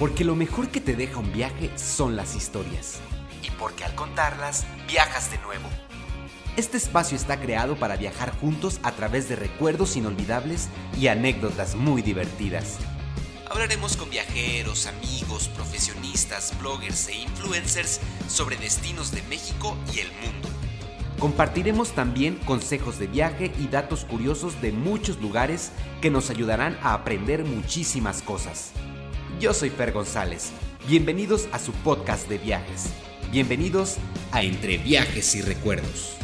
Porque lo mejor que te deja un viaje son las historias. Y porque al contarlas, viajas de nuevo. Este espacio está creado para viajar juntos a través de recuerdos inolvidables y anécdotas muy divertidas. Hablaremos con viajeros, amigos, profesionistas, bloggers e influencers sobre destinos de México y el mundo. Compartiremos también consejos de viaje y datos curiosos de muchos lugares que nos ayudarán a aprender muchísimas cosas. Yo soy Fer González. Bienvenidos a su podcast de viajes. Bienvenidos a Entre Viajes y Recuerdos.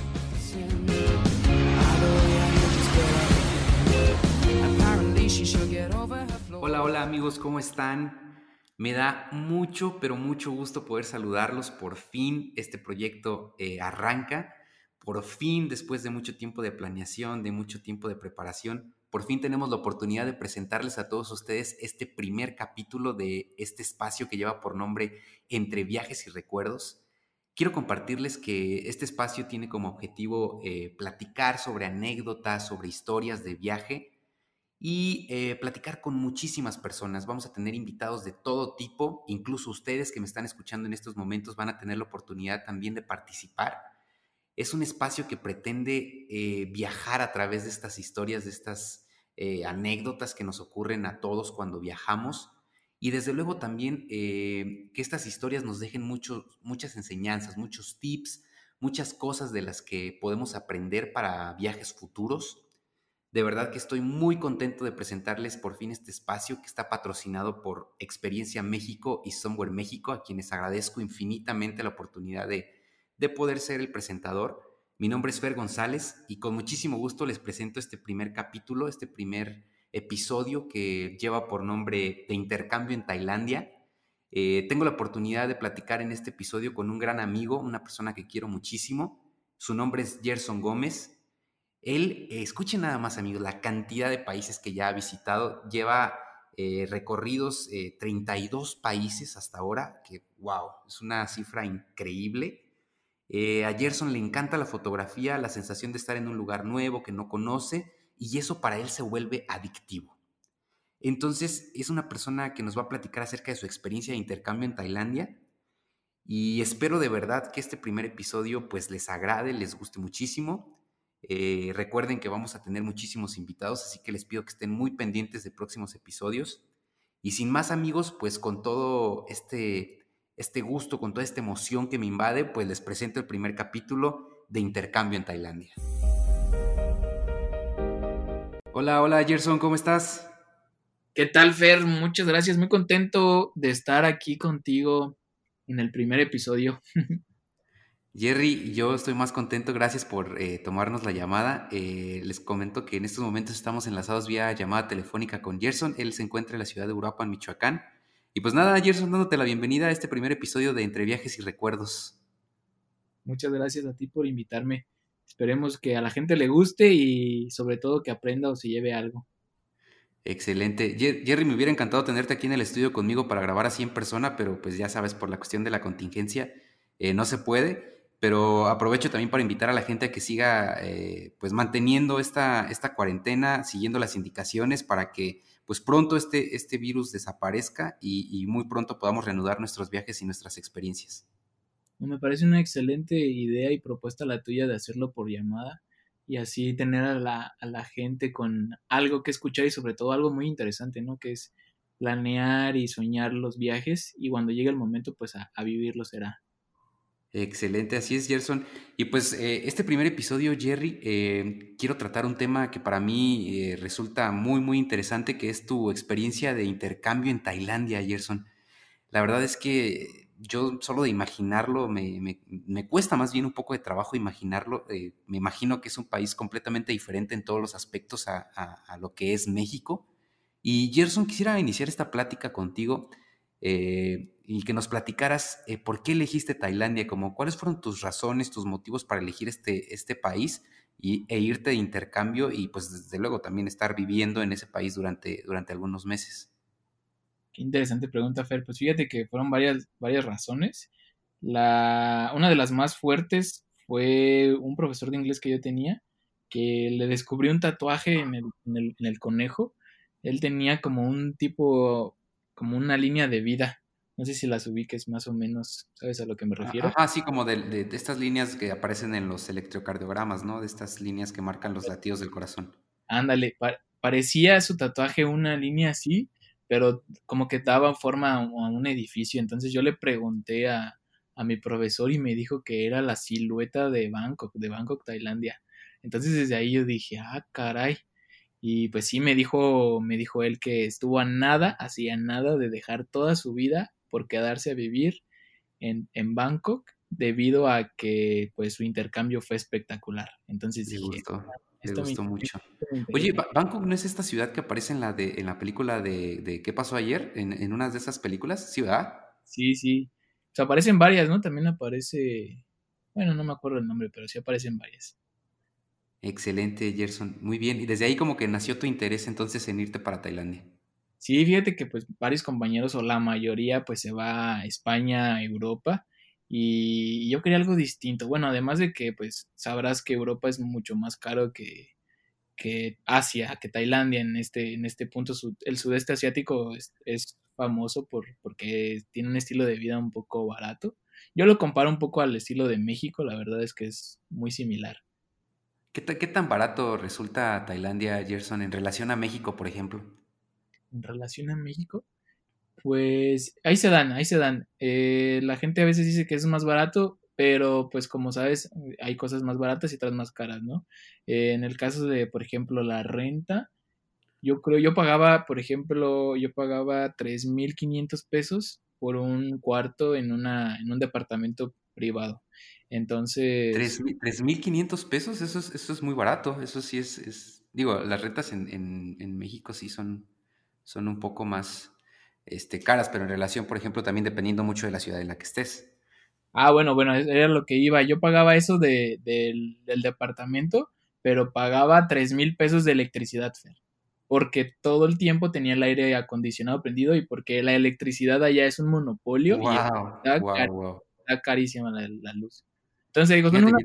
Hola, hola amigos, ¿cómo están? Me da mucho, pero mucho gusto poder saludarlos. Por fin este proyecto eh, arranca. Por fin, después de mucho tiempo de planeación, de mucho tiempo de preparación, por fin tenemos la oportunidad de presentarles a todos ustedes este primer capítulo de este espacio que lleva por nombre Entre viajes y recuerdos. Quiero compartirles que este espacio tiene como objetivo eh, platicar sobre anécdotas, sobre historias de viaje y eh, platicar con muchísimas personas. Vamos a tener invitados de todo tipo, incluso ustedes que me están escuchando en estos momentos van a tener la oportunidad también de participar. Es un espacio que pretende eh, viajar a través de estas historias, de estas anécdotas que nos ocurren a todos cuando viajamos y desde luego también eh, que estas historias nos dejen muchas enseñanzas, muchos tips, muchas cosas de las que podemos aprender para viajes futuros. De verdad que estoy muy contento de presentarles por fin este espacio que está patrocinado por Experiencia México y Somewhere México, a quienes agradezco infinitamente la oportunidad de, de poder ser el presentador. Mi nombre es Fer González y con muchísimo gusto les presento este primer capítulo, este primer episodio que lleva por nombre de intercambio en Tailandia. Eh, tengo la oportunidad de platicar en este episodio con un gran amigo, una persona que quiero muchísimo. Su nombre es Gerson Gómez. Él, eh, escuchen nada más amigos, la cantidad de países que ya ha visitado. Lleva eh, recorridos 32 países hasta ahora, que wow, es una cifra increíble. A Gerson le encanta la fotografía, la sensación de estar en un lugar nuevo que no conoce y eso para él se vuelve adictivo. Entonces es una persona que nos va a platicar acerca de su experiencia de intercambio en Tailandia y espero de verdad que este primer episodio pues les agrade, les guste muchísimo. Eh, recuerden que vamos a tener muchísimos invitados, así que les pido que estén muy pendientes de próximos episodios. Y sin más amigos, pues con todo este, este gusto, con toda esta emoción que me invade, pues les presento el primer capítulo de Intercambio en Tailandia. Hola, hola Gerson, ¿cómo estás? ¿Qué tal, Fer? Muchas gracias, muy contento de estar aquí contigo en el primer episodio. Jerry, yo estoy más contento, gracias por eh, tomarnos la llamada. Eh, les comento que en estos momentos estamos enlazados vía llamada telefónica con Gerson. Él se encuentra en la ciudad de Uruapan, Michoacán. Y pues nada, Gerson, dándote la bienvenida a este primer episodio de Entre Viajes y Recuerdos. Muchas gracias a ti por invitarme. Esperemos que a la gente le guste y sobre todo que aprenda o se lleve algo. Excelente. Jerry, me hubiera encantado tenerte aquí en el estudio conmigo para grabar así en persona, pero pues ya sabes, por la cuestión de la contingencia eh, no se puede. Pero aprovecho también para invitar a la gente a que siga eh, pues manteniendo esta, esta cuarentena, siguiendo las indicaciones para que pues pronto este, este virus desaparezca y muy pronto podamos reanudar nuestros viajes y nuestras experiencias. Me parece una excelente idea y propuesta la tuya de hacerlo por llamada y así tener a la, a la gente con algo que escuchar y sobre todo algo muy interesante, ¿no? Que es planear y soñar los viajes y cuando llegue el momento pues a, vivirlo será. Excelente, así es Gerson. Y pues eh, este primer episodio, Jerry, eh, quiero tratar un tema que para mí eh, resulta muy, muy interesante, que es tu experiencia de intercambio en Tailandia, Gerson. La verdad es que yo solo de imaginarlo me, cuesta más bien un poco de trabajo imaginarlo. Me imagino que es un país completamente diferente en todos los aspectos a, lo que es México. Y Gerson, quisiera iniciar esta plática contigo y que nos platicaras eh, por qué elegiste Tailandia, como cuáles fueron tus razones, tus motivos para elegir este, este país y, e irte de intercambio y pues desde luego también estar viviendo en ese país durante, durante algunos meses. Qué interesante pregunta, Fer. Pues fíjate que fueron varias, varias razones. La, una de las más fuertes fue un profesor de inglés que yo tenía, que le descubrió un tatuaje en el, en el, conejo. Él tenía como un tipo como una línea de vida. No sé si las ubiques más o menos, ¿sabes a lo que me refiero? Ah, sí, como de, de, estas líneas que aparecen en los electrocardiogramas, ¿no? De estas líneas que marcan los latidos del corazón. Ándale, parecía su tatuaje una línea así, pero como que daba forma a un edificio. Entonces yo le pregunté a, a mi profesor y me dijo que era la silueta de Bangkok, de Bangkok, Tailandia. Entonces desde ahí yo dije, ah, caray. Y pues sí me dijo, me dijo él que estuvo a nada, hacía nada de dejar toda su vida por quedarse a vivir en, en Bangkok debido a que pues su intercambio fue espectacular. Entonces me gustó, me gustó mucho. Oye, Bangkok no es esta ciudad que aparece en la de en la película de, de ¿Qué pasó ayer? En, en una de esas películas, ¿sí, verdad? Sí, sí. O sea, aparecen varias, ¿no? También aparece, bueno, no me acuerdo el nombre, pero sí aparecen varias. Excelente, Gerson. Muy bien. Y desde ahí como que nació tu interés entonces en irte para Tailandia. Sí, fíjate que pues varios compañeros o la mayoría pues se va a España, Europa y yo quería algo distinto. Bueno, además de que pues sabrás que Europa es mucho más caro que, que Asia, que Tailandia en este, en este punto. El sudeste asiático es, famoso por, porque tiene un estilo de vida un poco barato. Yo lo comparo un poco al estilo de México, la verdad es que es muy similar. ¿Qué, qué tan barato resulta Tailandia, Gerson, en relación a México, por ejemplo? En relación a México, pues ahí se dan, ahí se dan. Eh, la gente a veces dice que es más barato, pero pues como sabes, hay cosas más baratas y otras más caras, ¿no? Eh, en el caso de, por ejemplo, la renta, yo creo, yo pagaba, por ejemplo, yo pagaba 3.500 pesos por un cuarto en, una, en un departamento privado. Entonces... 3.500 pesos, eso es, eso es muy barato, eso sí es, es digo, las rentas en, en, en México sí son son un poco más este, caras, pero en relación, por ejemplo, también dependiendo mucho de la ciudad en la que estés. Ah, bueno, bueno, era lo que iba. Yo pagaba eso de, del, departamento, pero pagaba tres mil pesos de electricidad, Fer. Porque todo el tiempo tenía el aire acondicionado prendido y porque la electricidad allá es un monopolio y está, carísima la, luz. Entonces digo, una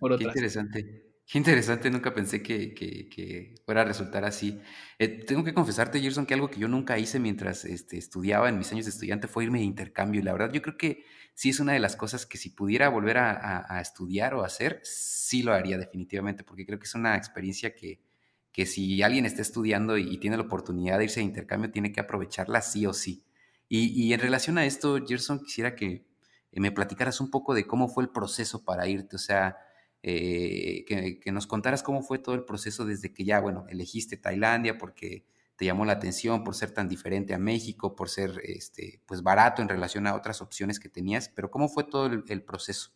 por otra. interesante. Qué interesante, nunca pensé que, fuera a resultar así. Eh, tengo que confesarte, Gerson, que algo que yo nunca hice mientras este, estudiaba en mis años de estudiante fue irme de intercambio. Y la verdad, yo creo que sí es una de las cosas que si pudiera volver a, estudiar o hacer, sí lo haría definitivamente, porque creo que es una experiencia que, que si alguien está estudiando y, tiene la oportunidad de irse de intercambio, tiene que aprovecharla sí o sí. Y, y en relación a esto, Gerson, quisiera que me platicaras un poco de cómo fue el proceso para irte. O sea, eh, que, nos contaras cómo fue todo el proceso desde que ya, bueno, elegiste Tailandia porque te llamó la atención por ser tan diferente a México, por ser este, pues barato en relación a otras opciones que tenías, pero ¿cómo fue todo el, proceso?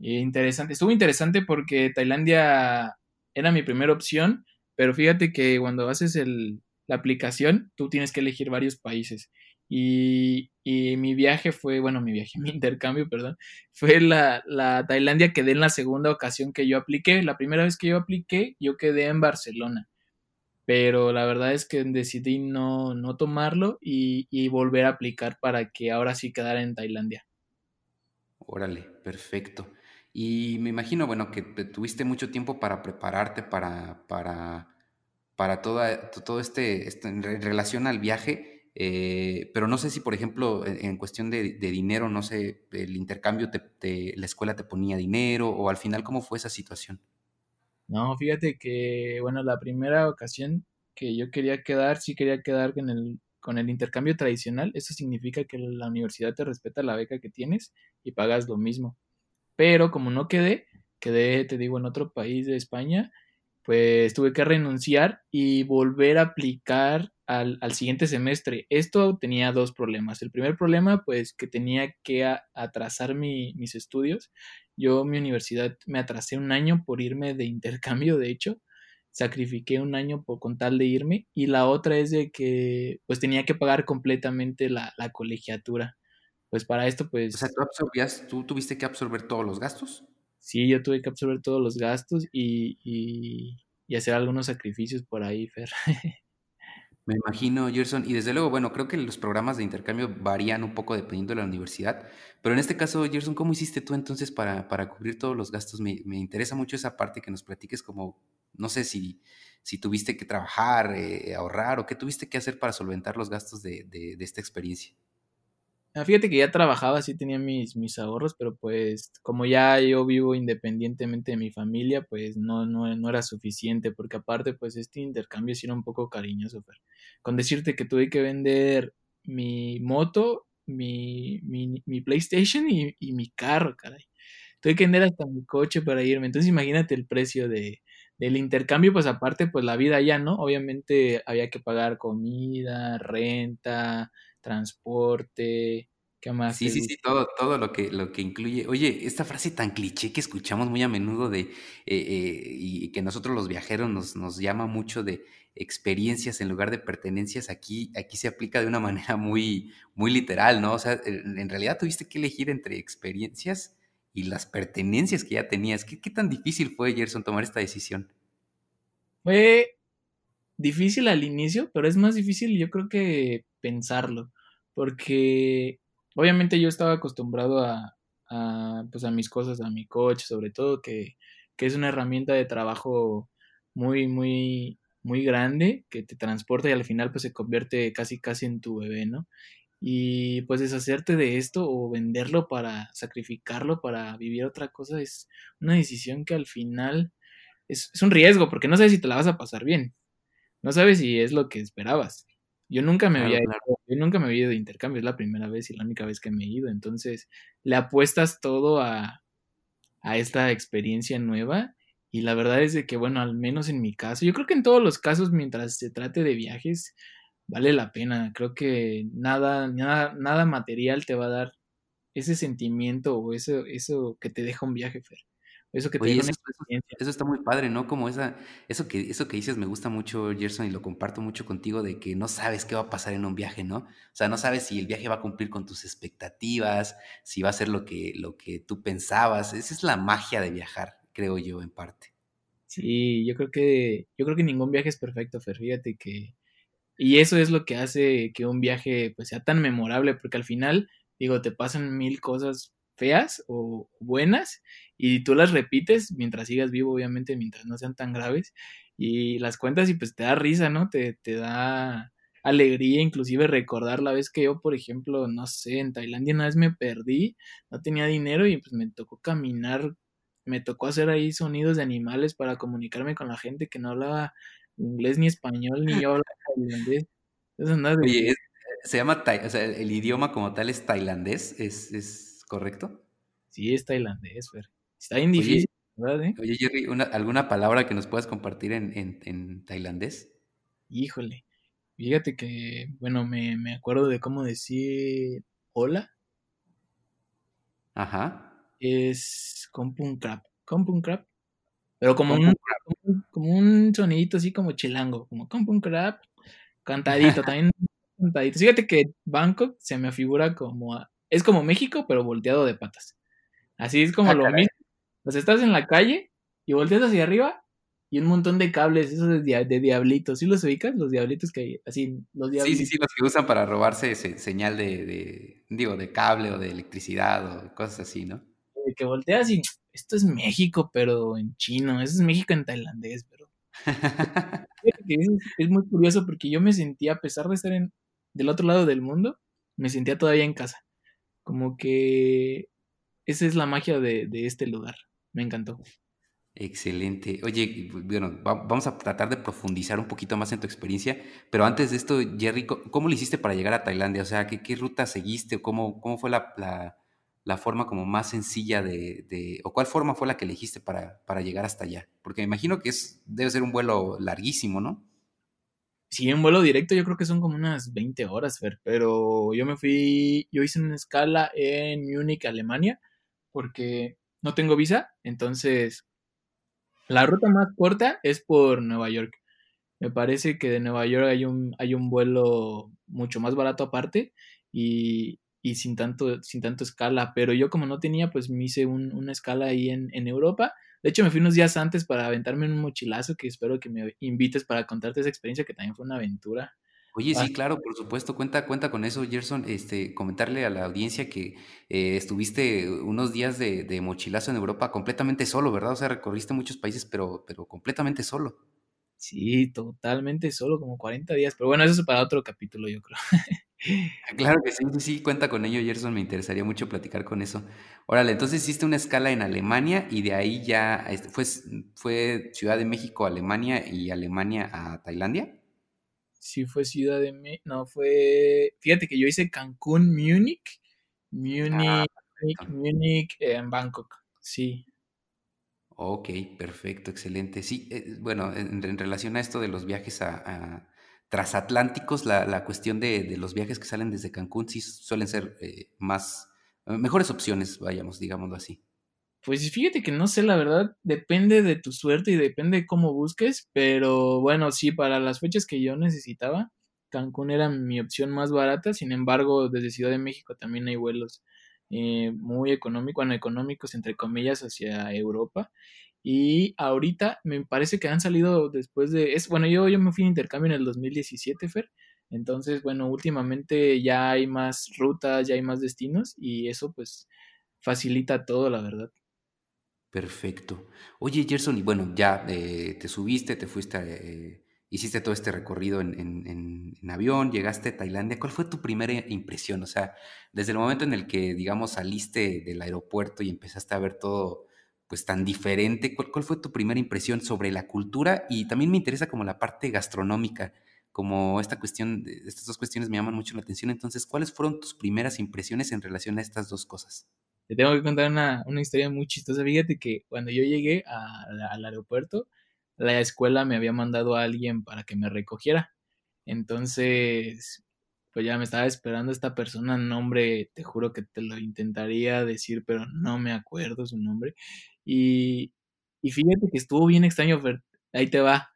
Interesante, estuvo interesante porque Tailandia era mi primera opción, pero fíjate que cuando haces la aplicación, tú tienes que elegir varios países. Y, mi viaje fue, bueno, mi viaje, mi intercambio, perdón, fue la, la, Tailandia, quedé en la segunda ocasión que yo apliqué. La primera vez que yo apliqué, yo quedé en Barcelona. Pero la verdad es que decidí no, no tomarlo y, y volver a aplicar para que ahora sí quedara en Tailandia. Órale, perfecto. Y me imagino, bueno, que tuviste mucho tiempo para prepararte para, para, para toda, todo este, este en relación al viaje. Eh, pero no sé si, por ejemplo, en, cuestión de, dinero, no sé, el intercambio, te, la escuela te ponía dinero o al final, ¿cómo fue esa situación? No, fíjate que, bueno, la primera ocasión que yo quería quedar, sí quería quedar con el, con el intercambio tradicional. Eso significa que la universidad te respeta la beca que tienes y pagas lo mismo. Pero como no quedé, quedé, te digo, en otro país de España, pues tuve que renunciar y volver a aplicar al, siguiente semestre. Esto tenía dos problemas. El primer problema, pues que tenía que atrasar mis estudios. Yo, mi universidad, me atrasé un año por irme de intercambio, de hecho. Sacrifiqué un año por, con tal de irme. Y la otra es de que, pues tenía que pagar completamente la, colegiatura. Pues para esto, pues... O sea, ¿tú absorbías, tú tuviste que absorber todos los gastos? Sí, yo tuve que absorber todos los gastos y, y hacer algunos sacrificios por ahí, Fer. Me imagino, Gerson. Y desde luego, bueno, creo que los programas de intercambio varían un poco dependiendo de la universidad. Pero en este caso, Gerson, ¿cómo hiciste tú entonces para, para cubrir todos los gastos? Me, me interesa mucho esa parte que nos platiques como no sé si, si tuviste que trabajar, eh, ahorrar o qué tuviste que hacer para solventar los gastos de, de, de esta experiencia. Ah, fíjate que ya trabajaba, sí tenía mis, mis ahorros, pero pues como ya yo vivo independientemente de mi familia, pues no, no, no era suficiente, porque aparte pues este intercambio sí era un poco cariñoso, Fer. Con decirte que tuve que vender mi moto, mi, mi, mi PlayStation y, y mi carro, caray. Tuve que vender hasta mi coche para irme. Entonces imagínate el precio de, del intercambio, pues aparte, pues la vida ya, ¿no? Obviamente había que pagar comida, renta, transporte, ¿qué más? Sí, sí, sí, todo, todo lo que, lo que incluye. Oye, esta frase tan cliché que escuchamos muy a menudo de, eh, eh, y que nosotros los viajeros nos, nos llama mucho de experiencias en lugar de pertenencias, aquí, aquí se aplica de una manera muy, muy literal, ¿no? O sea, en, en realidad tuviste que elegir entre experiencias y las pertenencias que ya tenías. ¿Qué, qué tan difícil fue, Gerson, tomar esta decisión? Fue difícil al inicio, pero es más difícil yo creo que pensarlo, porque obviamente yo estaba acostumbrado a, a, pues a mis cosas, a mi coche, sobre todo, que, que es una herramienta de trabajo muy, muy, muy grande, que te transporta y al final pues se convierte casi, casi en tu bebé, ¿no? Y pues deshacerte de esto o venderlo para sacrificarlo para vivir otra cosa es una decisión que al final es, es un riesgo porque no sabes si te la vas a pasar bien. No sabes si es lo que esperabas. Yo nunca me Claro, había ido, yo nunca me había ido de intercambio, es la primera vez y la única vez que me he ido. Entonces, le apuestas todo a, a esta experiencia nueva. Y la verdad es de que, bueno, al menos en mi caso, yo creo que en todos los casos, mientras se trate de viajes, vale la pena. Creo que nada, nada, nada material te va a dar ese sentimiento o eso, eso que te deja un viaje, Fer. Eso que te Oye, eso, eso, eso está muy padre, ¿no? Como esa, eso que, eso que dices me gusta mucho, Gerson, y lo comparto mucho contigo, de que no sabes qué va a pasar en un viaje, ¿no? O sea, no sabes si el viaje va a cumplir con tus expectativas, si va a ser lo que, lo que tú pensabas. Esa es la magia de viajar, creo yo, en parte. Sí, yo creo que, yo creo que ningún viaje es perfecto, Fer. Fíjate que, y eso es lo que hace que un viaje pues sea tan memorable, porque al final, digo, te pasan mil cosas feas o buenas y tú las repites mientras sigas vivo, obviamente, mientras no sean tan graves y las cuentas y pues te da risa, ¿no? Te, te da alegría, inclusive recordar la vez que yo, por ejemplo, no sé, en Tailandia una vez me perdí, no tenía dinero y pues me tocó caminar, me tocó hacer ahí sonidos de animales para comunicarme con la gente que no hablaba inglés ni español, ni yo hablaba tailandés. Eso no es de Oye, es- se llama, o sea, el, el idioma como tal es tailandés, ¿es, es correcto? Sí, es tailandés, Fer. Está bien Oye, difícil, ¿verdad, eh? oye, Jerry, una- ¿alguna palabra que nos puedas compartir en, en, en tailandés? Híjole. Fíjate que, bueno, me, me acuerdo de cómo decir hola. Ajá. Es Kompung Krap. Kompung Krap. Pero como un, como un, como un sonidito así como chilango, como Kompung Krap, cantadito, también cantadito. Fíjate que Bangkok se me figura como, a- es como México, pero volteado de patas. Así es como Ah, lo caray. mismo. Pues estás en la calle y volteas hacia arriba y un montón de cables, esos de, dia- de diablitos. ¿Sí los ubicas? Los diablitos que hay, así, los Sí, sí, diablitos. sí, los que usan para robarse se- señal de, de, digo, de cable o de electricidad o cosas así, ¿no? de que volteas y esto es México, pero en chino, eso es México en tailandés, pero es, es muy curioso porque yo me sentía, a pesar de estar en, del otro lado del mundo, me sentía todavía en casa. Como que esa es la magia de, de este lugar. Me encantó. Excelente. Oye, bueno, va- vamos a tratar de profundizar un poquito más en tu experiencia, pero antes de esto, Jerry, ¿cómo lo hiciste para llegar a Tailandia? O sea, ¿qué, qué ruta seguiste? ¿O ¿Cómo, cómo fue la, la- la forma como más sencilla de, de- o cuál forma fue la que elegiste para, para llegar hasta allá? Porque me imagino que es, debe ser un vuelo larguísimo, ¿no? Sí, en vuelo directo yo creo que son como unas 20 horas, Fer, pero yo me fui, yo hice una escala en Múnich, Alemania, porque no tengo visa, entonces la ruta más corta es por Nueva York. Me parece que de Nueva York hay un, hay un vuelo mucho más barato aparte y, y sin tanto, sin tanto escala, pero yo como no tenía, pues me hice un- una escala ahí en, en Europa. De hecho, me fui unos días antes para aventarme un mochilazo que espero que me invites para contarte esa experiencia que también fue una aventura. Oye, sí, claro, por supuesto, cuenta, cuenta con eso, Gerson. Este, comentarle a la audiencia que eh, estuviste unos días de, de mochilazo en Europa completamente solo, ¿verdad? O sea, recorriste muchos países, pero, pero completamente solo. Sí, totalmente solo, como 40 días. Pero bueno, eso es para otro capítulo, yo creo. Claro que sí, sí, sí, cuenta con ello, Gerson. Me interesaría mucho platicar con eso. Órale, entonces hiciste una escala en Alemania y de ahí ya este, fue, fue Ciudad de México, Alemania y Alemania a Tailandia. Sí, fue Ciudad de México. No, fue. Fíjate que yo hice Cancún, Múnich, Ah, Múnich, perfecto. Múnich, en Bangkok. Sí. Ok, perfecto, excelente. Sí, eh, bueno, en, en relación a esto de los viajes a, a transatlánticos, la, la cuestión de, de los viajes que salen desde Cancún sí suelen ser eh, más, eh, mejores opciones, vayamos, digámoslo así. Pues fíjate que no sé, la verdad, depende de tu suerte y depende de cómo busques, pero bueno, sí, para las fechas que yo necesitaba, Cancún era mi opción más barata, sin embargo, desde Ciudad de México también hay vuelos eh, muy económicos, bueno, económicos entre comillas hacia Europa. Y ahorita me parece que han salido después de, es, bueno, yo, yo me fui de intercambio en el 2017, Fer, entonces, bueno, últimamente ya hay más rutas, ya hay más destinos y eso pues facilita todo, la verdad. Perfecto. Oye, Gerson, y bueno, ya eh, te subiste, te fuiste, eh, hiciste todo este recorrido en, en- en- en avión, llegaste a Tailandia. ¿Cuál fue tu primera impresión? O sea, desde el momento en el que, digamos, saliste del aeropuerto y empezaste a ver todo, pues, tan diferente, ¿cuál, fue tu primera impresión sobre la cultura? Y también me interesa como la parte gastronómica, como esta cuestión, estas dos cuestiones me llaman mucho la atención. Entonces, ¿cuáles fueron tus primeras impresiones en relación a estas dos cosas? Te tengo que contar una, una historia muy chistosa. Fíjate que cuando yo llegué al aeropuerto, la escuela me había mandado a alguien para que me recogiera. Entonces, pues ya me estaba esperando esta persona, nombre, te juro que te lo intentaría decir, pero no me acuerdo su nombre. Y, y fíjate que estuvo bien extraño, Fer. Ahí te va.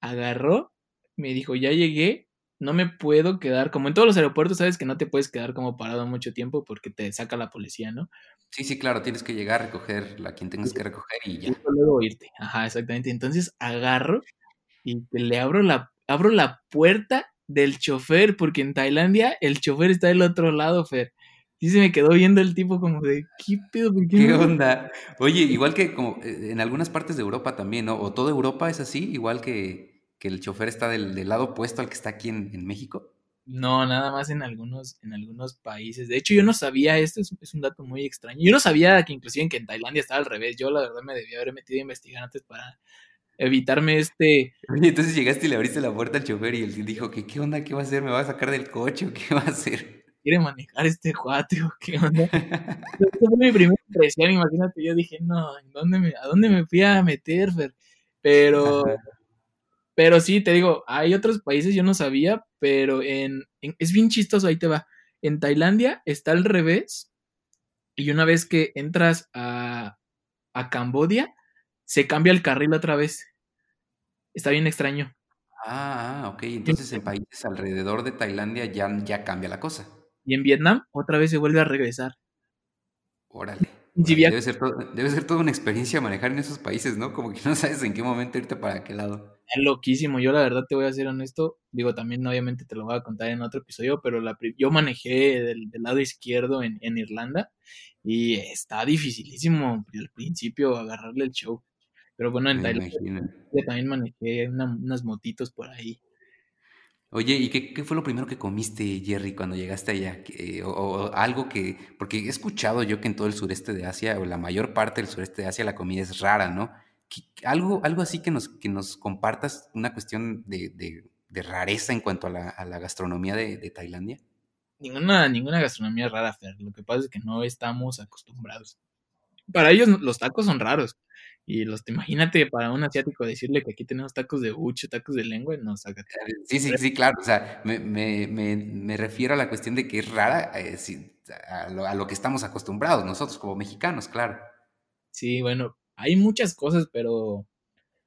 Agarró, me dijo, ya llegué, no me puedo quedar, como en todos los aeropuertos, sabes que no te puedes quedar como parado mucho tiempo porque te saca la policía, ¿no? Sí, sí, claro, tienes que llegar, recoger a quien tengas que recoger y Y ya. luego irte. Ajá, exactamente. Entonces agarro y le abro la, abro la puerta del chofer, porque en Tailandia el chofer está del otro lado, Fer. Sí se me quedó viendo el tipo como de, ¿qué pedo? ¿Por qué ¿Qué no? onda? Oye, igual que como eh, en algunas partes de Europa también, ¿no? O toda Europa es así, igual que, que el chofer está del, del lado opuesto al que está aquí en, en México. No, nada más en algunos, en algunos países. De hecho, yo no sabía, esto es, es un dato muy extraño. Yo no sabía que inclusive en que en Tailandia estaba al revés. Yo la verdad me debía haber metido a investigar antes para evitarme este, Oye, entonces llegaste y le abriste la puerta al chofer y él dijo que qué onda, qué va a hacer, me va a sacar del coche o qué va a hacer. ¿Quiere manejar este cuate o qué onda? Esa fue mi primera impresión, imagínate, yo dije, no, ¿en dónde me, ¿a dónde me fui a meter, Fer? Pero, pero sí, te digo, hay otros países, yo no sabía, pero en, en- es bien chistoso, ahí te va. En Tailandia está al revés, y una vez que entras a, a Cambodia, se cambia el carril otra vez. Está bien extraño. Ah, ah, ok, entonces en países alrededor de Tailandia ya, ya cambia la cosa. Y en Vietnam, otra vez se vuelve a regresar. Órale, debe ser todo- debe ser toda una experiencia manejar en esos países, ¿no? Como que no sabes en qué momento irte para qué lado. Es loquísimo. Yo la verdad te voy a ser honesto. Digo, también obviamente te lo voy a contar en otro episodio, pero la, yo manejé del, del lado izquierdo en, en Irlanda y está dificilísimo al principio agarrarle el show. Pero bueno, en Tailandia también manejé una- unas motitos por ahí. Oye, ¿y qué, fue lo primero que comiste, Jerry, cuando llegaste allá? Que- o, algo que, porque he escuchado yo que en todo el sureste de Asia, o la mayor parte del sureste de Asia, la comida es rara, ¿no? Algo, algo así que nos, que nos compartas una cuestión de, de- rareza en cuanto a la, a la gastronomía de, de Tailandia. Ninguna, ninguna gastronomía rara, Fer. Lo que pasa es que no estamos acostumbrados. Para ellos los tacos son raros. Y los, imagínate para un asiático decirle que aquí tenemos tacos de bucho, tacos de lengua, no, sácate. Sí, sí, sí, claro. O sea, me, me- me- me refiero a la cuestión de que es rara eh, a lo, a lo que estamos acostumbrados nosotros como mexicanos, claro. Sí, bueno, hay muchas cosas, pero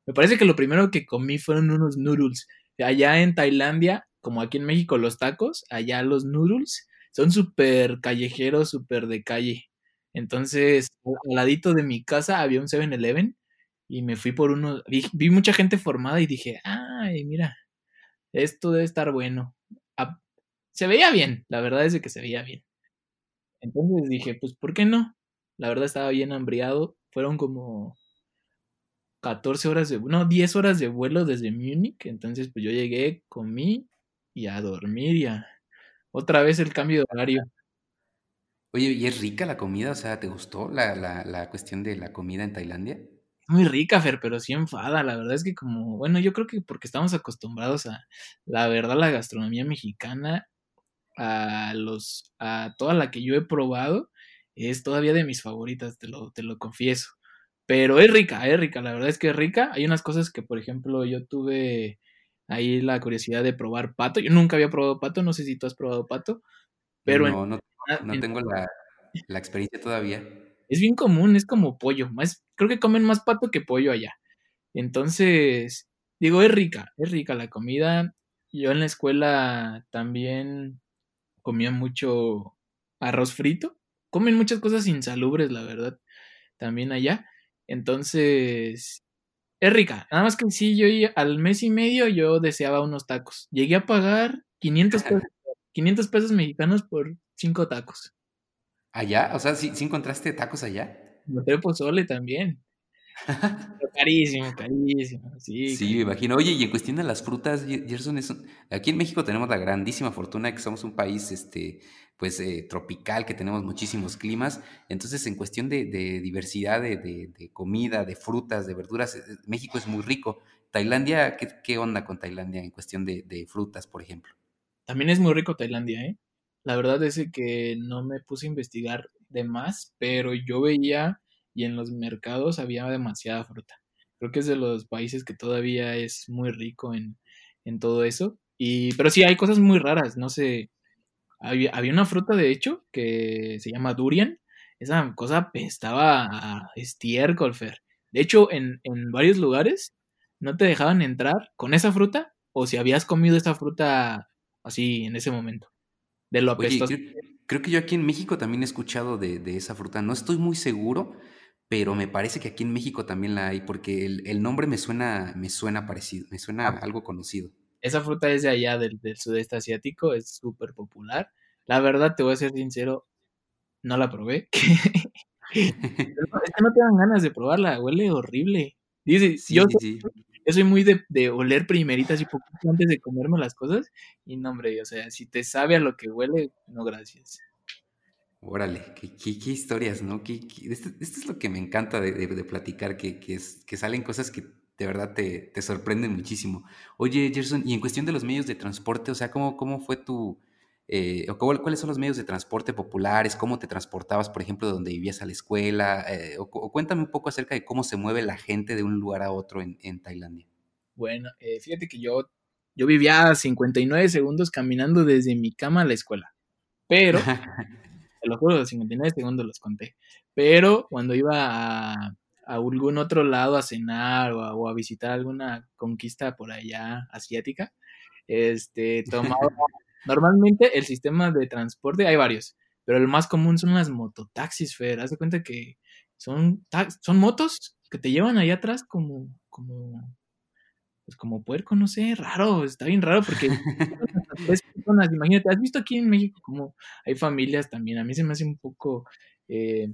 me parece que lo primero que comí fueron unos noodles. Allá en Tailandia, como aquí en México los tacos, allá los noodles son súper callejeros, súper de calle. Entonces, al ladito de mi casa había un 7-Eleven y me fui por unos, vi, mucha gente formada y dije, ay, mira, esto debe estar bueno. se veía bien, la verdad es que se veía bien. Entonces dije, pues, ¿por qué no? La verdad estaba bien hambriado. Fueron como 14 horas de, no, 10 horas de vuelo desde Múnich. Entonces, pues yo llegué, comí y a dormir y a otra vez el cambio de horario. Oye, ¿y es rica la comida? O sea, ¿te gustó la, la, la cuestión de la comida en Tailandia? Muy rica, Fer, pero sí enfada. La verdad es que como, bueno, yo creo que porque estamos acostumbrados a, la verdad, la gastronomía mexicana, a los, a toda la que yo he probado, es todavía de mis favoritas, te lo, te lo confieso. Pero es rica, es rica, la verdad es que es rica. Hay unas cosas que, por ejemplo, yo tuve ahí la curiosidad de probar pato. Yo nunca había probado pato, no sé si tú has probado pato, pero... No, no, no tengo la, la, experiencia todavía. Es bien común, es como pollo. Más, creo que comen más pato que pollo allá. Entonces, digo, es rica, es rica la comida. Yo en la escuela también comía mucho arroz frito. Comen muchas cosas insalubres, la verdad, también allá. Entonces, es rica. Nada más que sí, yo al mes y medio yo deseaba unos tacos. Llegué a pagar 500 pesos, 500 pesos mexicanos por cinco tacos. ¿Allá? O sea, ¿sí, encontraste tacos allá? Encontré pozole también. carísimo, carísimo. Sí, sí me imagino. Oye, y en cuestión de las frutas, Gerson, es aquí en México tenemos la grandísima fortuna de que somos un país este, pues, eh, tropical, que tenemos muchísimos climas. Entonces, en cuestión de, diversidad de, comida, de frutas, de verduras, eh, México es muy rico. Tailandia, ¿qué, qué onda con Tailandia en cuestión de, frutas, por ejemplo? También es muy rico Tailandia, ¿eh? La verdad es que no me puse a investigar de más, pero yo veía y en los mercados había demasiada fruta. Creo que es de los países que todavía es muy rico en, todo eso. Y, pero sí, hay cosas muy raras, no sé. Había, una fruta, de hecho, que se llama durian. Esa cosa estaba a estiércol, Fer. De hecho, en, varios lugares no te dejaban entrar con esa fruta o si habías comido esa fruta así en ese momento. De lo apestoso. creo, que yo aquí en México también he escuchado de, de, esa fruta. No estoy muy seguro, pero me parece que aquí en México también la hay, porque el, nombre me suena, me suena parecido, me suena ah. algo conocido. Esa fruta es de allá, del, sudeste asiático, es súper popular. La verdad, te voy a ser sincero, no la probé. es que no te dan ganas de probarla, huele horrible. Dice, yo, soy, muy de, oler primeritas y poquito antes de comerme las cosas. Y no, hombre, o sea, si te sabe a lo que huele, no, gracias. Órale, qué, qué, historias, ¿no? Qué, esto, es lo que me encanta de, de, platicar, que, que, es, que salen cosas que de verdad te, te, sorprenden muchísimo. Oye, Gerson, y en cuestión de los medios de transporte, o sea, ¿cómo, cómo fue tu... Eh, o ¿Cuáles son los medios de transporte populares? ¿Cómo te transportabas, por ejemplo, de donde vivías a la escuela? Eh, o, cuéntame un poco acerca de cómo se mueve la gente de un lugar a otro en, en Tailandia. Bueno, eh, fíjate que yo, yo vivía 59 segundos caminando desde mi cama a la escuela, pero te lo juro, 59 segundos los conté. Pero cuando iba a, a algún otro lado a cenar o a, visitar alguna conquista por allá asiática, este, tomaba, normalmente el sistema de transporte, hay varios, pero el más común son las mototaxis, Fer, haz de cuenta que son, son motos que te llevan allá atrás como, como pues como puerco, no sé, raro, está bien raro porque tres personas, imagínate, has visto aquí en México como hay familias también, a mí se me hace un poco eh,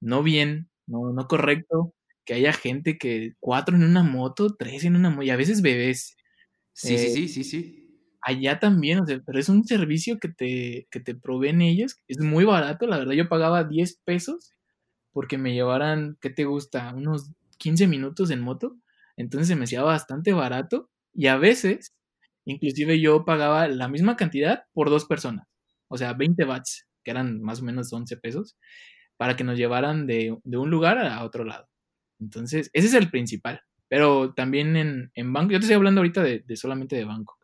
no bien, no, no correcto que haya gente que cuatro en una moto, tres en una moto, y a veces bebés. Sí, sí, eh, sí, sí, sí. Allá también, o sea, pero es un servicio que te, que te proveen ellos, es muy barato, la verdad yo pagaba 10 pesos porque me llevaran, ¿qué te gusta? Unos 15 minutos en moto entonces se me hacía bastante barato y a veces, inclusive yo pagaba la misma cantidad por dos personas, o sea, 20 watts, que eran más o menos 11 pesos, para que nos llevaran de, un lugar a otro lado. Entonces, ese es el principal. Pero también en, en Bangkok, yo te estoy hablando ahorita de, solamente de Bangkok,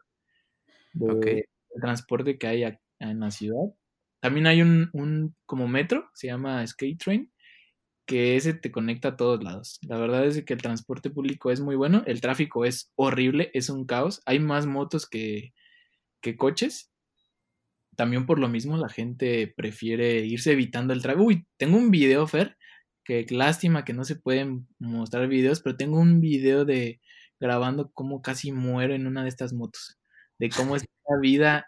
de transporte que hay en la ciudad. También hay un, como metro, se llama Skate Train, que ese te conecta a todos lados. La verdad es que el transporte público es muy bueno, el tráfico es horrible, es un caos, hay más motos que, que coches. También por lo mismo la gente prefiere irse evitando el tráfico. Uy, tengo un video, Fer, que lástima que no se pueden mostrar videos, pero tengo un video de grabando cómo casi muero en una de estas motos, de cómo es la vida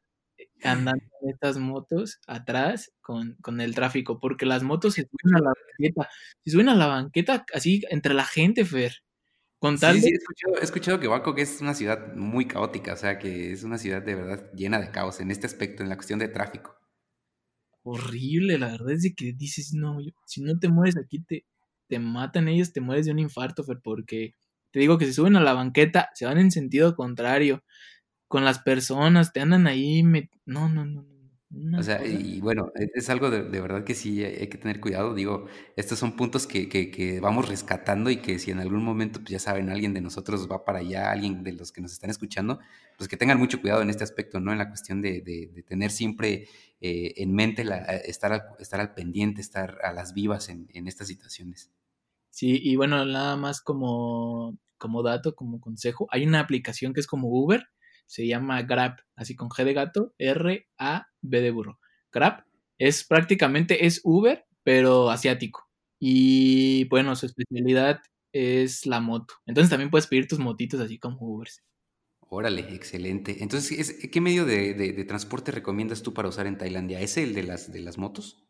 andando en estas motos atrás con, con, el tráfico, porque las motos se suben a la banqueta, se suben a la banqueta así entre la gente, Fer. Con tal sí, sí, he escuchado, he escuchado que es una ciudad muy caótica, o sea, que es una ciudad de verdad llena de caos en este aspecto, en la cuestión de tráfico. Horrible, la verdad es de que dices, no, si no te mueres aquí, te, te matan ellos, te mueres de un infarto, Fer, porque te digo que se suben a la banqueta, se van en sentido contrario, con las personas, te andan ahí, me... no, no, no, o sea, y bueno, e, es algo de, verdad que sí hay que tener cuidado. Digo, estos son puntos que, que, vamos rescatando y que si en algún momento, pues ya saben, alguien de nosotros va para allá, alguien de los que nos están escuchando, pues que tengan mucho cuidado en este aspecto, ¿no? En la cuestión de, de, tener siempre eh, en mente la, estar, al, estar al pendiente, estar a las vivas en, en estas situaciones. Sí, y bueno, nada más como, como dato, como consejo, hay una aplicación que es como Uber, se llama Grab, así con G de gato, R-A-B de burro. Grab es prácticamente, es Uber, pero asiático. Y bueno, su especialidad es la moto. Entonces también puedes pedir tus motitos así como Uber. Órale, excelente. Entonces, ¿qué medio de, transporte recomiendas tú para usar en Tailandia? ¿Es el de las, de las motos?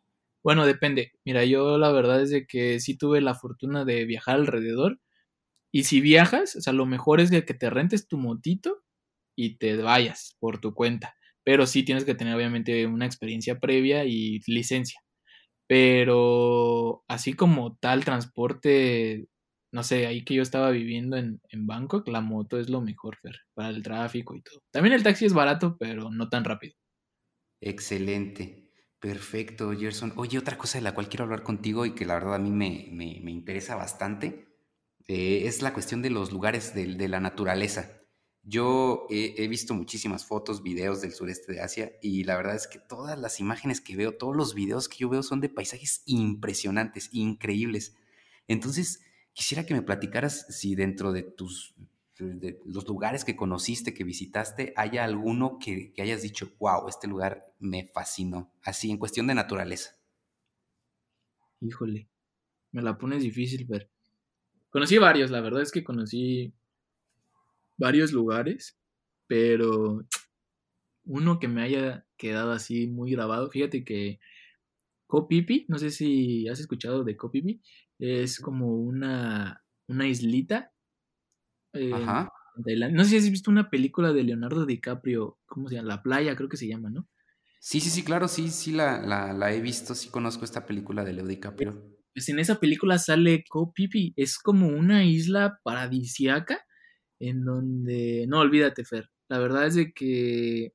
Bueno, depende. Mira, yo la verdad es de que sí tuve la fortuna de viajar alrededor. Y si viajas, o sea, lo mejor es de que te rentes tu motito y te vayas por tu cuenta. Pero sí tienes que tener obviamente una experiencia previa y licencia. Pero así como tal transporte, no sé, ahí que yo estaba viviendo en, en Bangkok, la moto es lo mejor, para el tráfico y todo. También el taxi es barato, pero no tan rápido. Excelente. Perfecto, Gerson. Oye, otra cosa de la cual quiero hablar contigo y que la verdad a mí me, me, interesa bastante eh, es la cuestión de los lugares de, de la naturaleza. Yo he, visto muchísimas fotos, videos del sureste de Asia y la verdad es que todas las imágenes que veo, todos los videos que yo veo son de paisajes impresionantes, increíbles. Entonces, quisiera que me platicaras si dentro de tus de los lugares que conociste, que visitaste, haya alguno que, que hayas dicho, wow, este lugar me fascinó, así en cuestión de naturaleza. Híjole, me la pones difícil, pero conocí varios, la verdad es que conocí varios lugares, pero uno que me haya quedado así muy grabado, fíjate que Kopipi, no sé si has escuchado de Kopipi, es como una, una islita. Ajá. No sé si has visto una película de Leonardo DiCaprio, ¿cómo se llama? La playa, creo que se llama, ¿no? Sí, sí, sí, claro, sí, sí la, la, he visto, sí conozco esta película de Leo DiCaprio. Pues en esa película sale Kopipi, es como una isla paradisiaca en donde, no, olvídate, Fer, la verdad es de que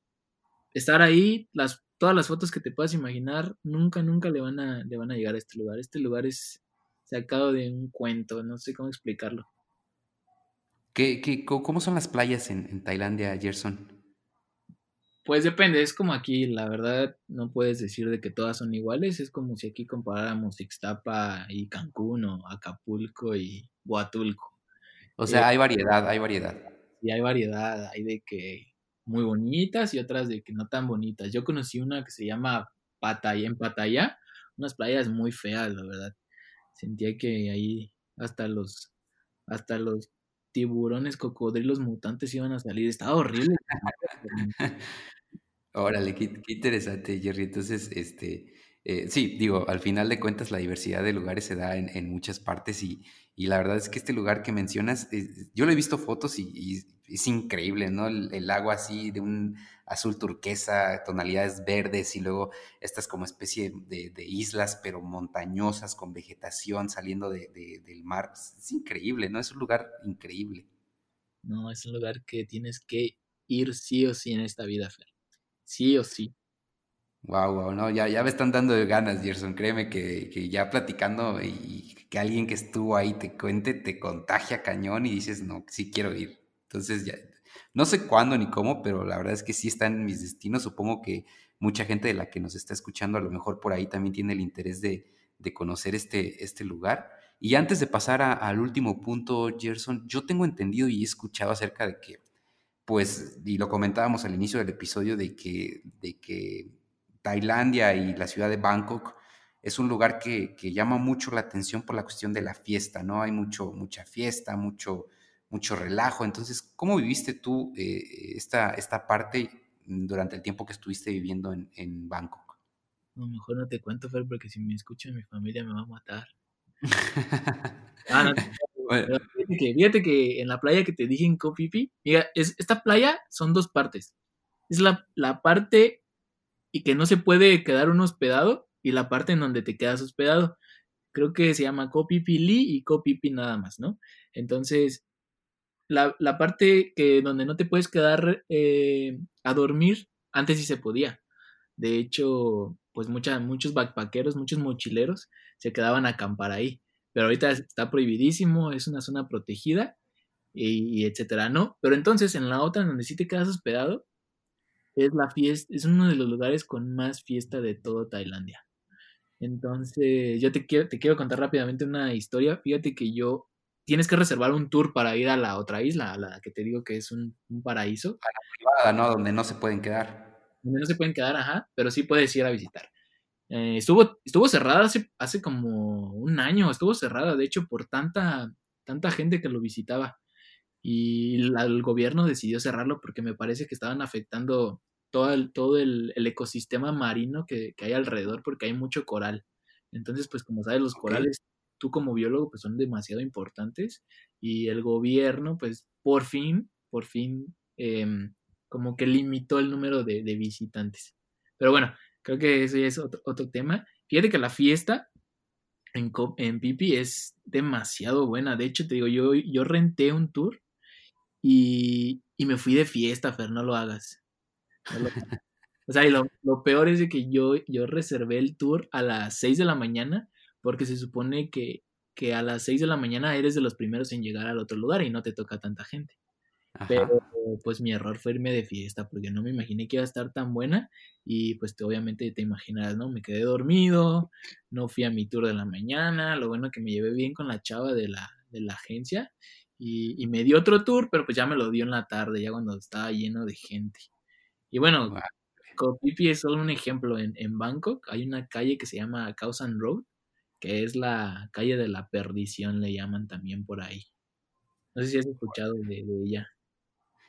estar ahí, las, todas las fotos que te puedas imaginar, nunca, nunca le van a, le van a llegar a este lugar. Este lugar es sacado de un cuento, no sé cómo explicarlo. ¿Qué, qué, cómo son las playas en, en Tailandia, Gerson? Pues depende, es como aquí, la verdad no puedes decir de que todas son iguales, es como si aquí comparáramos Ixtapa y Cancún o Acapulco y Huatulco. O sea, hay variedad, hay variedad. Sí, hay variedad, hay de que muy bonitas y otras de que no tan bonitas. Yo conocí una que se llama Pataya, en Pataya, unas playas muy feas, la verdad. Sentía que ahí hasta los, hasta los tiburones, cocodrilos mutantes iban a salir. Estaba horrible. Órale, qué, qué, interesante, Jerry. Entonces, este, eh, sí, digo, al final de cuentas la diversidad de lugares se da en, muchas partes y, la verdad es que este lugar que mencionas, eh, yo le he visto fotos y, es increíble, ¿no? El, agua así de un azul turquesa, tonalidades verdes y luego estas como especie de, islas pero montañosas con vegetación saliendo del mar. Es increíble, ¿no? Es un lugar increíble. No, es un lugar que tienes que ir sí o sí en esta vida, Fer. Sí o sí. Wow, wow, no, ya, ya me están dando ganas, Gerson. Créeme que, que, ya platicando y que alguien que estuvo ahí te cuente, te contagia cañón y dices, no, sí quiero ir. Entonces, ya, no sé cuándo ni cómo, pero la verdad es que sí está en mis destinos. Supongo que mucha gente de la que nos está escuchando a lo mejor por ahí también tiene el interés de, de conocer este, este lugar. Y antes de pasar al último punto, Gerson, yo tengo entendido y he escuchado acerca de que, pues, y lo comentábamos al inicio del episodio, de que, de que Tailandia y la ciudad de Bangkok es un lugar que, llama mucho la atención por la cuestión de la fiesta, ¿no? Hay mucho, mucha fiesta, mucho, mucho relajo. Entonces, ¿cómo viviste tú eh, esta, esta parte durante el tiempo que estuviste viviendo en, en Bangkok? A lo mejor no te cuento, Fer, porque si me escucha mi familia me va a matar. ah, fíjate, que, en la playa que te dije en Copipi, mira, es, esta playa son dos partes. Es la, la parte y que no se puede quedar uno hospedado y la parte en donde te quedas hospedado. Creo que se llama Copipi Lee y Copipi nada más, ¿no? Entonces, la, la, parte que donde no te puedes quedar eh, a dormir, antes sí se podía. De hecho, pues muchos backpackeros, muchos mochileros se quedaban a acampar ahí. Pero ahorita está prohibidísimo, es una zona protegida y, etcétera, ¿no? Pero entonces en la otra, donde sí te quedas hospedado, es la fiesta, es uno de los lugares con más fiesta de todo Tailandia. Entonces, yo te quiero, te quiero contar rápidamente una historia. Fíjate que yo tienes que reservar un tour para ir a la otra isla, a la que te digo que es un, un paraíso. A la privada, ¿no? Donde no se pueden quedar donde no se pueden quedar, ajá, pero sí puedes ir a visitar. Eh, estuvo, estuvo cerrada hace, hace como un año, estuvo cerrada, de hecho, por tanta, tanta gente que lo visitaba. Y el gobierno decidió cerrarlo porque me parece que estaban afectando todo el, todo el, ecosistema marino que, hay alrededor porque hay mucho coral. Entonces, pues como sabes, los corales, tú como biólogo, pues son demasiado importantes y el gobierno, pues por fin, por fin eh, como que limitó el número de, visitantes. Pero bueno, creo que eso ya es otro, tema. Fíjate que la fiesta en, en Pipi es demasiado buena. De hecho, te digo, yo, yo renté un tour y, me fui de fiesta, Fer, no lo hagas. o sea, y lo, peor es de que yo, yo reservé el tour a las 6 de la mañana porque se supone que, que a las 6 de la mañana eres de los primeros en llegar al otro lugar y no te toca tanta gente. Pero pues mi error fue irme de fiesta porque no me imaginé que iba a estar tan buena y pues obviamente te imaginas, ¿no? Me quedé dormido, no fui a mi tour de la mañana, lo bueno que me llevé bien con la chava de la, de la agencia y, me dio otro tour, pero pues ya me lo dio en la tarde, ya cuando estaba lleno de gente. Y bueno, wow. Kopipi es solo un ejemplo. En, en Bangkok hay una calle que se llama Khao Road, que es la calle de la perdición, le llaman también por ahí. No sé si has escuchado de ella.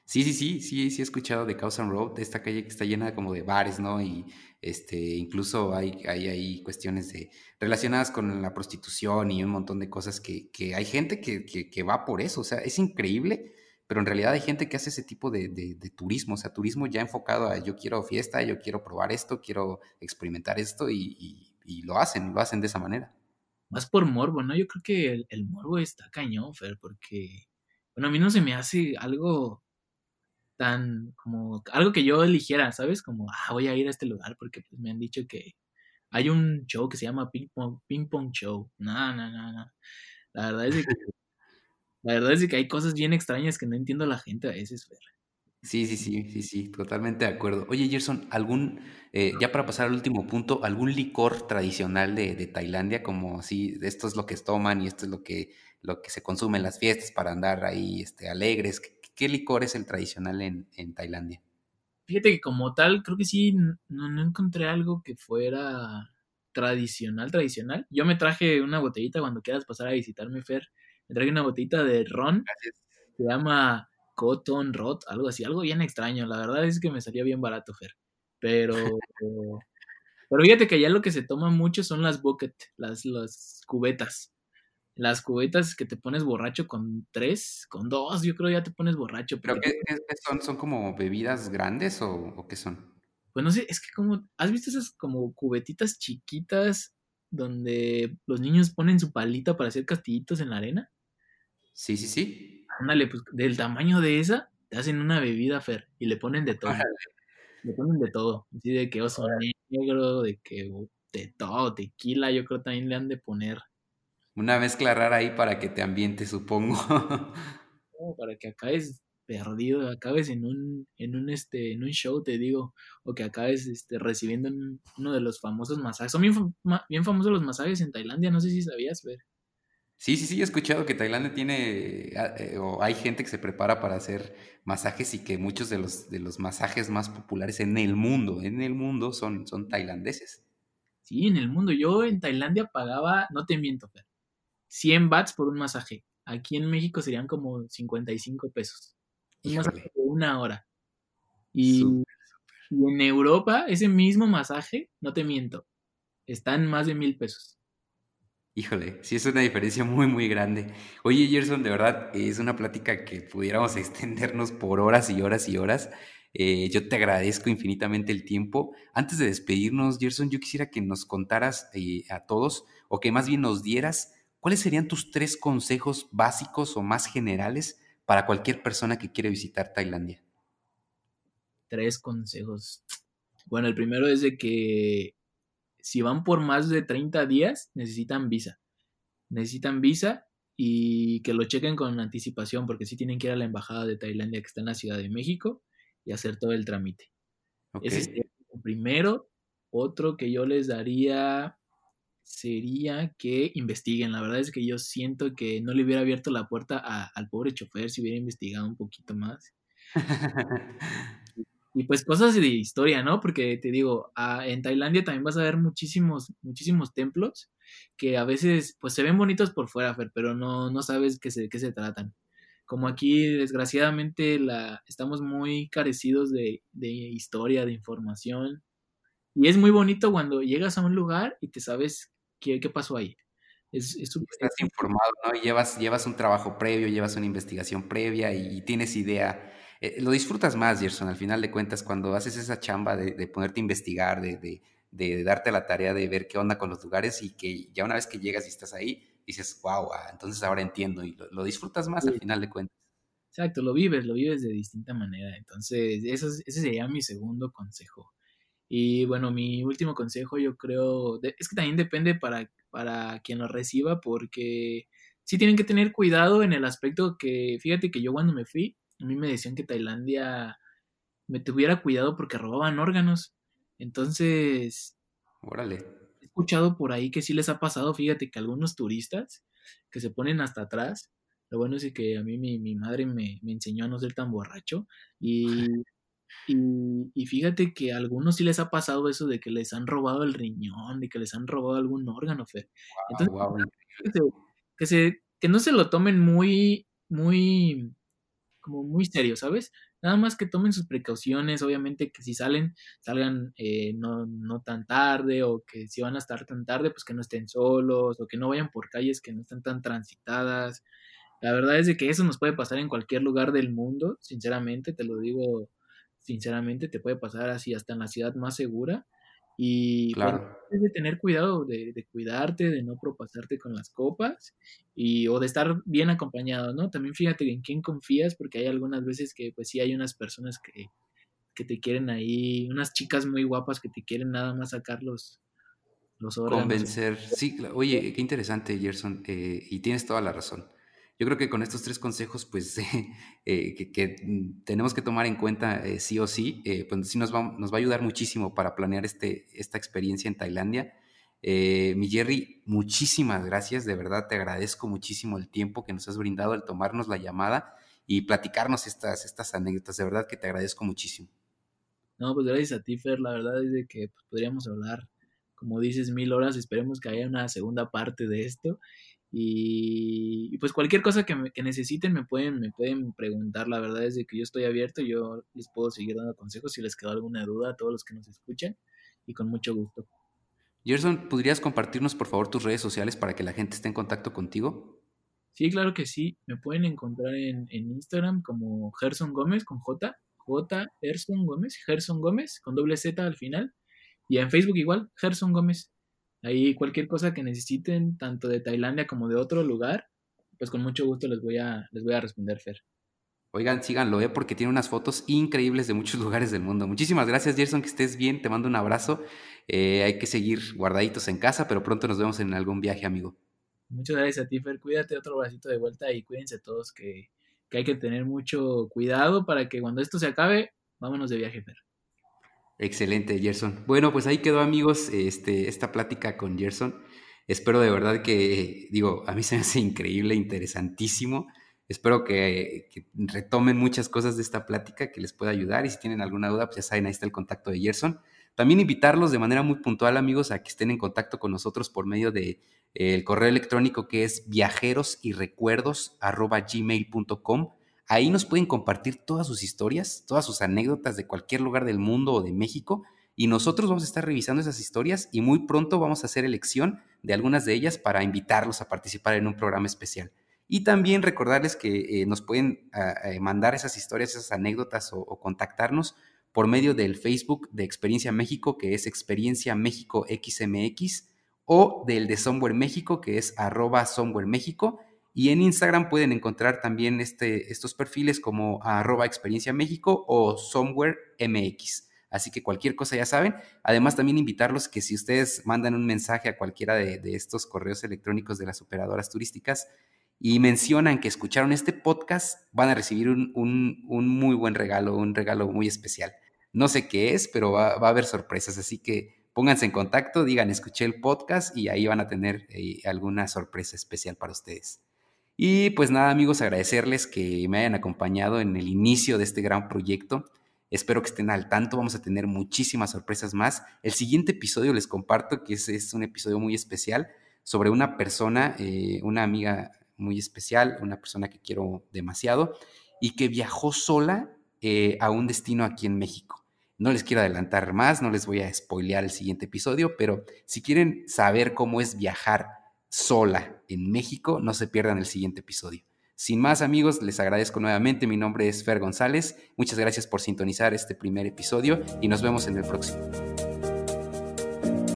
Sí, sí, sí, sí, sí he escuchado de Causan Road, esta calle que está llena como de bares, ¿no? Y este, incluso hay, hay, hay cuestiones de, relacionadas con la prostitución y un montón de cosas que, que hay gente que, que, va por eso, o sea, es increíble, pero en realidad hay gente que hace ese tipo de, de, turismo, o sea, turismo ya enfocado a yo quiero fiesta, yo quiero probar esto, quiero experimentar esto y, y, lo hacen, lo hacen de esa manera. Más por morbo, ¿no? Yo creo que el, el morbo está cañón, Fer, porque, bueno, a mí no se me hace algo tan como algo que yo eligiera, ¿sabes? Como, ah, voy a ir a este lugar porque pues, me han dicho que hay un show que se llama Ping Pong, Ping Pong Show. No, no, no, no. La verdad es que, la verdad es que hay cosas bien extrañas que no entiendo la gente a veces, ver. Sí, sí, sí, sí, sí, totalmente de acuerdo. Oye, Gerson, ¿algún, eh, ya para pasar al último punto, algún licor tradicional de, de, Tailandia, como si esto es lo que toman y esto es lo que, lo que se consume en las fiestas para andar ahí este, alegres? ¿Qué licor es el tradicional en, Tailandia? Fíjate que como tal, creo que sí, no, no, encontré algo que fuera tradicional, tradicional. Yo me traje una botellita cuando quieras pasar a visitarme, Fer. Me traje una botellita de ron. Se llama Cotton Rot, algo así, algo bien extraño. La verdad es que me salía bien barato, Fer. Pero, pero fíjate que allá lo que se toma mucho son las bucket, las, las cubetas las cubetas que te pones borracho con tres, con dos, yo creo ya te pones borracho. ¿Pero qué, son? ¿Son como bebidas grandes o, qué son? Pues no sé, es que como, ¿has visto esas como cubetitas chiquitas donde los niños ponen su palita para hacer castillitos en la arena? Sí, sí, sí. Ándale, pues del tamaño de esa, te hacen una bebida, Fer, y le ponen de todo. Le ponen de todo, así de que oso negro, de que de todo, tequila, yo creo también le han de poner. Una mezcla rara ahí para que te ambiente, supongo. para que acabes perdido, acabes en un, en un este, en un show, te digo, o que acabes este, recibiendo uno de los famosos masajes. Son bien, bien famosos los masajes en Tailandia, no sé si sabías, ver. Sí, sí, sí, he escuchado que Tailandia tiene, ah, eh, o hay gente que se prepara para hacer masajes y que muchos de los, de los masajes más populares en el mundo, en el mundo, son, son tailandeses. Sí, en el mundo. Yo en Tailandia pagaba, no te miento, Fer, 100 bats por un masaje. Aquí en México serían como 55 pesos. Un masaje de una hora. Y, en Europa, ese mismo masaje, no te miento, está en más de mil pesos. Híjole, sí es una diferencia muy, muy grande. Oye, Gerson, de verdad, es una plática que pudiéramos extendernos por horas y horas y horas. Eh, yo te agradezco infinitamente el tiempo. Antes de despedirnos, Gerson, yo quisiera que nos contaras eh, a todos, o que más bien nos dieras, cuáles serían tus tres consejos básicos o más generales para cualquier persona que quiere visitar Tailandia. Tres consejos. Bueno, el primero es de que si van por más de 30 días, necesitan visa. Necesitan visa y que lo chequen con anticipación porque sí tienen que ir a la embajada de Tailandia que está en la Ciudad de México y hacer todo el trámite. Ese es el primero. Otro que yo les daría sería que investiguen. La verdad es que yo siento que no le hubiera abierto la puerta al pobre chofer si hubiera investigado un poquito más. y pues cosas de historia, ¿no? Porque te digo, ah, en Tailandia también vas a ver muchísimos, muchísimos templos que a veces pues se ven bonitos por fuera, pero no, no sabes qué se, qué se tratan. Como aquí, desgraciadamente, la, estamos muy carecidos de, de historia, de información. Y es muy bonito cuando llegas a un lugar y te sabes qué, qué pasó ahí. Es, es Estás informado, ¿no? Y llevas, llevas un trabajo previo, llevas una investigación previa y tienes idea eh, lo disfrutas más, Gerson, al final de cuentas, cuando haces esa chamba de, ponerte a investigar, de, darte la tarea de ver qué onda con los lugares y que ya una vez que llegas y estás ahí, dices, wow, ah, entonces ahora entiendo y lo, disfrutas más al final de cuentas. Exacto, lo vives, lo vives de distinta manera. Entonces, eso, ese sería mi segundo consejo. Y bueno, mi último consejo yo creo, es que también depende para, para quien lo reciba, porque sí tienen que tener cuidado en el aspecto que, fíjate que yo cuando me fui, a mí me decían que Tailandia me tuviera cuidado porque robaban órganos. Entonces, órale. He escuchado por ahí que sí les ha pasado, fíjate que algunos turistas que se ponen hasta atrás, lo bueno es que a mí mi, madre me, enseñó a no ser tan borracho y, y, fíjate que a algunos sí les ha pasado eso de que les han robado el riñón, de que les han robado algún órgano, Fer. Entonces, que, se, que no se lo tomen muy, muy como muy serio, ¿sabes? Nada más que tomen sus precauciones, obviamente que si salen, salgan eh, no, no tan tarde o que si van a estar tan tarde, pues que no estén solos o que no vayan por calles que no están tan transitadas. La verdad es de que eso nos puede pasar en cualquier lugar del mundo, sinceramente, te lo digo sinceramente, te puede pasar así hasta en la ciudad más segura. Y pues, de tener cuidado, de, de, cuidarte, de no propasarte con las copas y o de estar bien acompañado, ¿no? También fíjate en quién confías, porque hay algunas veces que pues sí hay unas personas que, que te quieren ahí, unas chicas muy guapas que te quieren nada más sacar los, los órganos. Convencer, sí, oye, qué interesante, Gerson, eh, y tienes toda la razón. Yo creo que con estos tres consejos, pues, eh, que, tenemos que tomar en cuenta eh, sí o sí, eh, pues sí nos va, nos va a ayudar muchísimo para planear este, esta experiencia en Tailandia. mi Jerry, muchísimas gracias, de verdad te agradezco muchísimo el tiempo que nos has brindado al tomarnos la llamada y platicarnos estas, estas anécdotas, de verdad que te agradezco muchísimo. No, pues gracias a ti, Fer, la verdad es de que pues, podríamos hablar, como dices, mil horas, esperemos que haya una segunda parte de esto y, pues cualquier cosa que, necesiten me pueden, me pueden preguntar. La verdad es de que yo estoy abierto, yo les puedo seguir dando consejos si les quedó alguna duda a todos los que nos escuchen y con mucho gusto. Gerson, ¿podrías compartirnos por favor tus redes sociales para que la gente esté en contacto contigo? Sí, claro que sí. Me pueden encontrar en, en Instagram como Gerson Gómez con J, J Gerson Gómez, Gerson Gómez con doble Z al final. Y en Facebook igual, Gerson Gómez. Ahí cualquier cosa que necesiten, tanto de Tailandia como de otro lugar, pues con mucho gusto les voy a, les voy a responder, Fer. Oigan, síganlo, ¿eh? porque tiene unas fotos increíbles de muchos lugares del mundo. Muchísimas gracias, Gerson, que estés bien, te mando un abrazo. Eh, hay que seguir guardaditos en casa, pero pronto nos vemos en algún viaje, amigo. Muchas gracias a ti, Fer. Cuídate otro bracito de vuelta y cuídense todos que, que hay que tener mucho cuidado para que cuando esto se acabe, vámonos de viaje, Fer. Excelente, Gerson. Bueno, pues ahí quedó, amigos, este, esta plática con Gerson. Espero de verdad que, digo, a mí se me hace increíble, interesantísimo. Espero que, retomen muchas cosas de esta plática que les pueda ayudar y si tienen alguna duda, pues ya saben, ahí está el contacto de Gerson. También invitarlos de manera muy puntual, amigos, a que estén en contacto con nosotros por medio de eh, el correo electrónico que es viajeros y recuerdos gmail.com. Ahí nos pueden compartir todas sus historias, todas sus anécdotas de cualquier lugar del mundo o de México y nosotros vamos a estar revisando esas historias y muy pronto vamos a hacer elección de algunas de ellas para invitarlos a participar en un programa especial. Y también recordarles que eh, nos pueden ah, eh, mandar esas historias, esas anécdotas o, contactarnos por medio del Facebook de Experiencia México, que es Experiencia México XMX, o del de Somewhere México, que es arroba Somewhere México. Y en Instagram pueden encontrar también este, estos perfiles como arroba experiencia México o somewhere MX. Así que cualquier cosa ya saben. Además también invitarlos que si ustedes mandan un mensaje a cualquiera de, estos correos electrónicos de las operadoras turísticas y mencionan que escucharon este podcast, van a recibir un, muy buen regalo, un regalo muy especial. No sé qué es, pero va, va a haber sorpresas. Así que pónganse en contacto, digan, escuché el podcast y ahí van a tener eh, alguna sorpresa especial para ustedes. Y pues nada amigos, agradecerles que me hayan acompañado en el inicio de este gran proyecto. Espero que estén al tanto, vamos a tener muchísimas sorpresas más. El siguiente episodio les comparto que es, un episodio muy especial sobre una persona, eh, una amiga muy especial, una persona que quiero demasiado y que viajó sola eh, a un destino aquí en México. No les quiero adelantar más, no les voy a spoilear el siguiente episodio, pero si quieren saber cómo es viajar sola en México, no se pierdan el siguiente episodio. Sin más amigos, les agradezco nuevamente. Mi nombre es Fer González. Muchas gracias por sintonizar este primer episodio y nos vemos en el próximo.